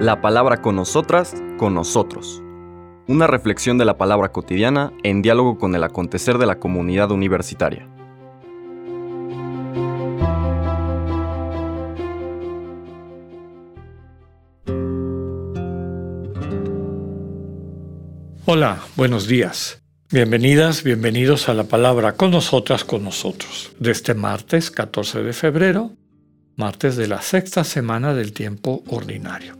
La palabra con nosotras, con nosotros. Una reflexión de la palabra cotidiana en diálogo con el acontecer de la comunidad universitaria. Hola, buenos días. Bienvenidas, bienvenidos a la palabra con nosotras, con nosotros, de este martes 14 de febrero, martes de la sexta semana del tiempo ordinario.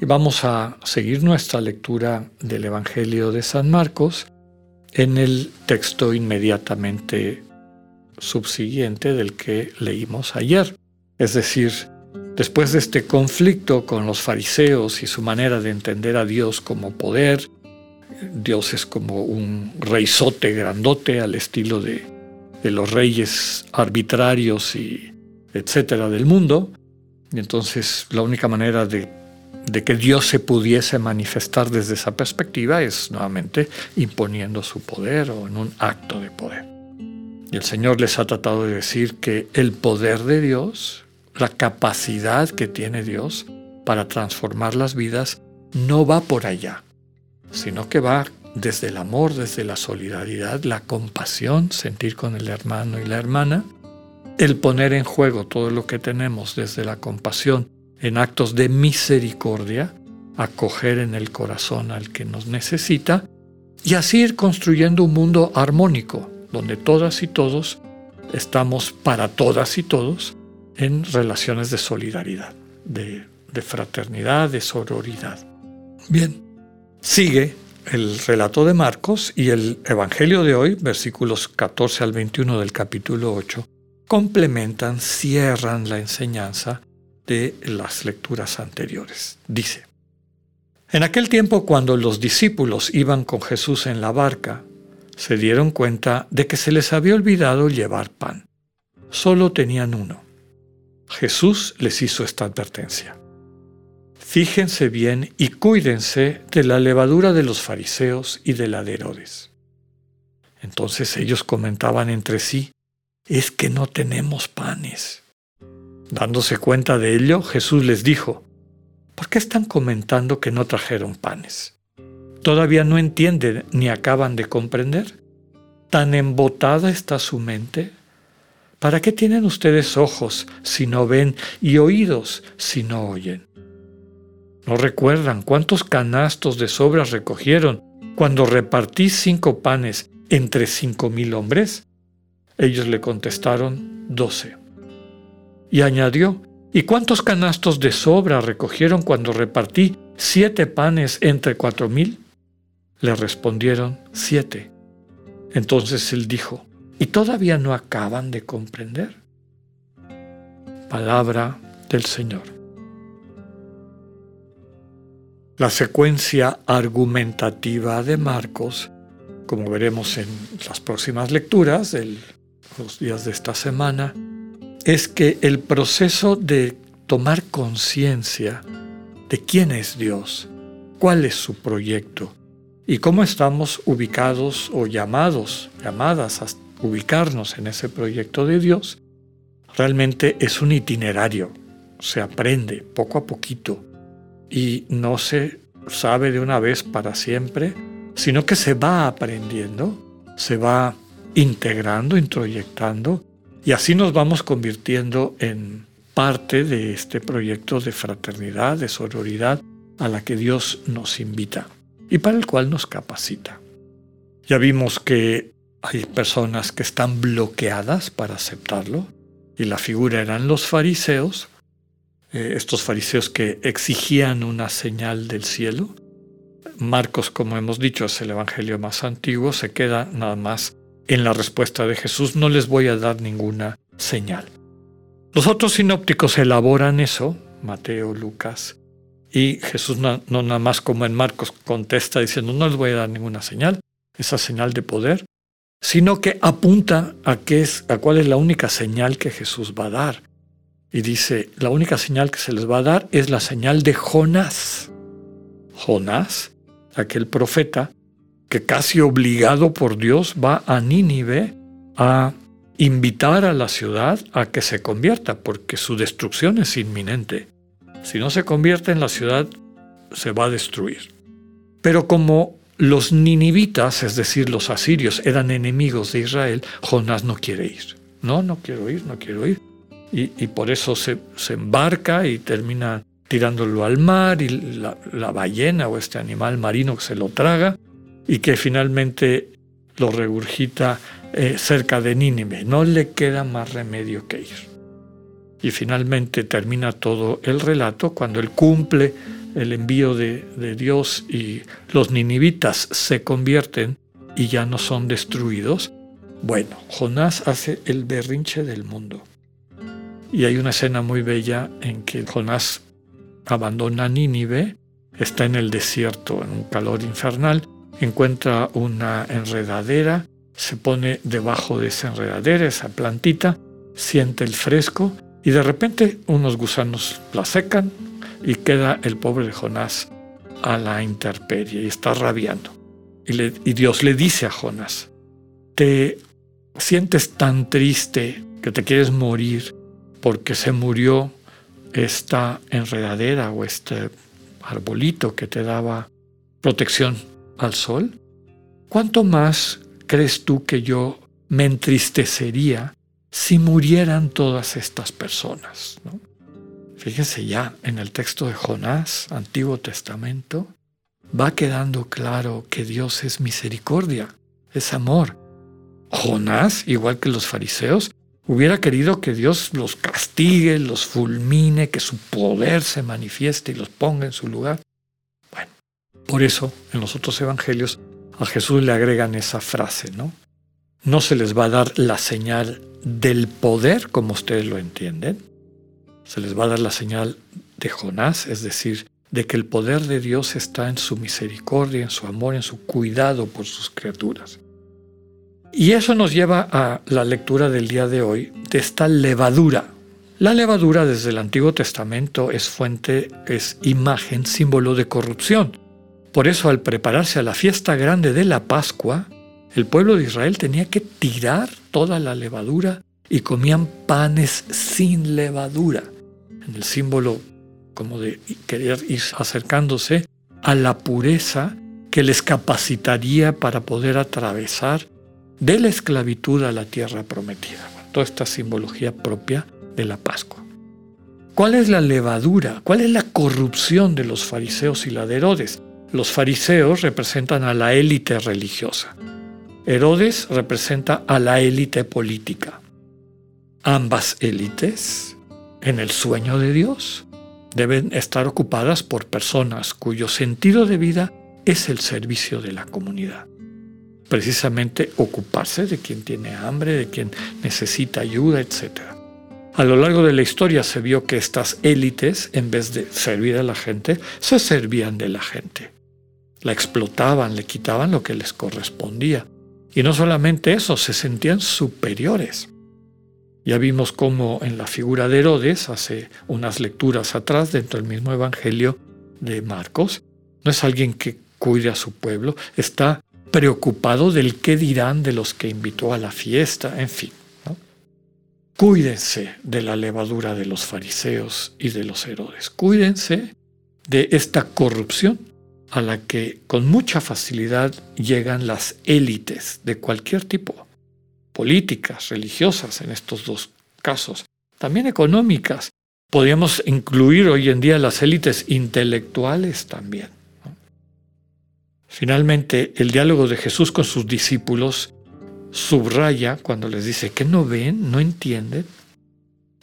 Y vamos a seguir nuestra lectura del Evangelio de San Marcos en el texto inmediatamente subsiguiente del que leímos ayer. Es decir, después de este conflicto con los fariseos y su manera de entender a Dios como poder, Dios es como un reizote grandote al estilo de, los reyes arbitrarios y etcétera del mundo. Y entonces la única manera de, de que Dios se pudiese manifestar desde esa perspectiva es nuevamente imponiendo su poder o en un acto de poder. Y el Señor les ha tratado de decir que el poder de Dios, la capacidad que tiene Dios para transformar las vidas, no va por allá sino que va desde el amor, desde la solidaridad, la compasión, sentir con el hermano y la hermana, el poner en juego todo lo que tenemos desde la compasión en actos de misericordia, acoger en el corazón al que nos necesita, y así ir construyendo un mundo armónico, donde todas y todos estamos para todas y todos en relaciones de solidaridad, de, fraternidad, de sororidad. Bien, Sigue el relato de Marcos y el Evangelio de hoy, versículos 14 al 21 del capítulo 8, complementan, cierran la enseñanza de las lecturas anteriores. Dice, en aquel tiempo cuando los discípulos iban con Jesús en la barca, se dieron cuenta de que se les había olvidado llevar pan. Solo tenían uno. Jesús les hizo esta advertencia. Fíjense bien y cuídense de la levadura de los fariseos y de la de Herodes. Entonces ellos comentaban entre sí, es que no tenemos panes. Dándose cuenta de ello, Jesús les dijo, ¿por qué están comentando que no trajeron panes? ¿Todavía no entienden ni acaban de comprender? ¿Tan embotada está su mente? ¿Para qué tienen ustedes ojos si no ven y oídos si no oyen? ¿No recuerdan cuántos canastos de sobras recogieron cuando repartí cinco panes entre cinco mil hombres? Ellos le contestaron, doce. Y añadió, ¿y cuántos canastos de sobra recogieron cuando repartí siete panes entre cuatro mil? Le respondieron, siete. Entonces él dijo, ¿y todavía no acaban de comprender? Palabra del Señor. La secuencia argumentativa de Marcos, como veremos en las próximas lecturas de los días de esta semana, es que el proceso de tomar conciencia de quién es Dios, cuál es su proyecto y cómo estamos ubicados o llamados, llamadas a ubicarnos en ese proyecto de Dios, realmente es un itinerario, se aprende poco a poquito y no se sabe de una vez para siempre, sino que se va aprendiendo, se va integrando, introyectando, y así nos vamos convirtiendo en parte de este proyecto de fraternidad, de sororidad a la que Dios nos invita y para el cual nos capacita. Ya vimos que hay personas que están bloqueadas para aceptarlo, y la figura eran los fariseos, eh, estos fariseos que exigían una señal del cielo. Marcos, como hemos dicho, es el Evangelio más antiguo, se queda nada más en la respuesta de Jesús, no les voy a dar ninguna señal. Los otros sinópticos elaboran eso, Mateo, Lucas, y Jesús no, nada más como en Marcos contesta diciendo, no les voy a dar ninguna señal, esa señal de poder, sino que apunta a, qué es, a cuál es la única señal que Jesús va a dar y dice, la única señal que se les va a dar es la señal de Jonás. Jonás, aquel profeta que casi obligado por Dios va a Nínive a invitar a la ciudad a que se convierta, porque su destrucción es inminente. Si no se convierte en la ciudad, se va a destruir. Pero como los ninivitas, es decir, los asirios, eran enemigos de Israel, Jonás no quiere ir. No, no quiero ir, no quiero ir. Y, por eso se, embarca y termina tirándolo al mar y la, la ballena o este animal marino que se lo traga y que finalmente lo regurgita eh, cerca de Nínive. No le queda más remedio que ir. Y finalmente termina todo el relato cuando él cumple el envío de, de Dios y los ninivitas se convierten y ya no son destruidos. Bueno, Jonás hace el berrinche del mundo. Y hay una escena muy bella en que Jonás abandona Nínive, está en el desierto, en un calor infernal, encuentra una enredadera, se pone debajo de esa enredadera, esa plantita, siente el fresco y de repente unos gusanos la secan y queda el pobre Jonás a la intemperie y está rabiando. Y, y Dios le dice a Jonás, te sientes tan triste que te quieres morir porque se murió esta enredadera o este arbolito que te daba protección al sol? ¿Cuánto más crees tú que yo me entristecería si murieran todas estas personas? Fíjense ya en el texto de Jonás, Antiguo Testamento, va quedando claro que Dios es misericordia, es amor. Jonás, igual que los fariseos, hubiera querido que Dios los castigue, los fulmine, que su poder se manifieste y los ponga en su lugar. Por eso, en los otros evangelios, a Jesús le agregan esa frase, ¿no? No se les va a dar la señal del poder como ustedes lo entienden. Se les va a dar la señal de Jonás, es decir, de que el poder de Dios está en su misericordia, en su amor, en su cuidado por sus criaturas. Y eso nos lleva a la lectura del día de hoy de esta levadura. La levadura desde el Antiguo Testamento es fuente, es imagen, símbolo de corrupción. Por eso al prepararse a la fiesta grande de la Pascua, el pueblo de Israel tenía que tirar toda la levadura y comían panes sin levadura, en el símbolo como de querer ir acercándose a la pureza que les capacitaría para poder atravesar de la esclavitud a la tierra prometida. toda esta simbología propia de la Pascua. ¿Cuál es la levadura? ¿Cuál es la corrupción de los fariseos y la de Herodes? Los fariseos representan a la élite religiosa. Herodes representa a la élite política. Ambas élites, en el sueño de Dios, deben estar ocupadas por personas cuyo sentido de vida es el servicio de la comunidad. Precisamente ocuparse de quien tiene hambre, de quien necesita ayuda, etc. A lo largo de la historia se vio que estas élites, en vez de servir a la gente, se servían de la gente la explotaban, le quitaban lo que les correspondía. Y no solamente eso, se sentían superiores. Ya vimos cómo en la figura de Herodes, hace unas lecturas atrás, dentro del mismo Evangelio de Marcos, no es alguien que cuide a su pueblo, está preocupado del qué dirán de los que invitó a la fiesta, en fin. Cuídense de la levadura de los fariseos y de los Herodes. Cuídense de esta corrupción a la que con mucha facilidad llegan las élites de cualquier tipo, políticas, religiosas en estos dos casos, también económicas. Podríamos incluir hoy en día las élites intelectuales también. Finalmente, el diálogo de Jesús con sus discípulos subraya cuando les dice que no ven, no entienden.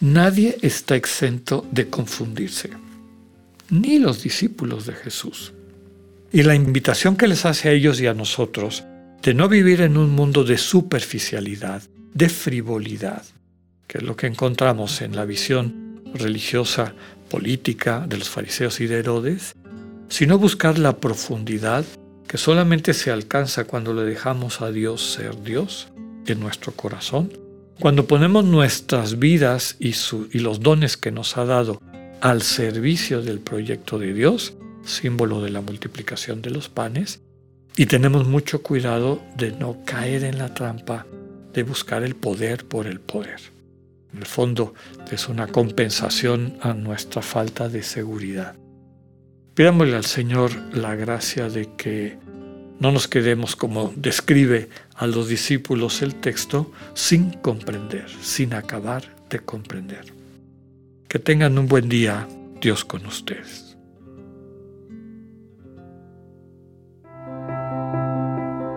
Nadie está exento de confundirse, ni los discípulos de Jesús. Y la invitación que les hace a ellos y a nosotros de no vivir en un mundo de superficialidad, de frivolidad, que es lo que encontramos en la visión religiosa política de los fariseos y de Herodes, sino buscar la profundidad que solamente se alcanza cuando le dejamos a Dios ser Dios en nuestro corazón, cuando ponemos nuestras vidas y, y los dones que nos ha dado al servicio del proyecto de Dios, símbolo de la multiplicación de los panes, y tenemos mucho cuidado de no caer en la trampa de buscar el poder por el poder. En el fondo es una compensación a nuestra falta de seguridad. Pidámosle al Señor la gracia de que no nos quedemos como describe a los discípulos el texto sin comprender, sin acabar de comprender. Que tengan un buen día, Dios con ustedes.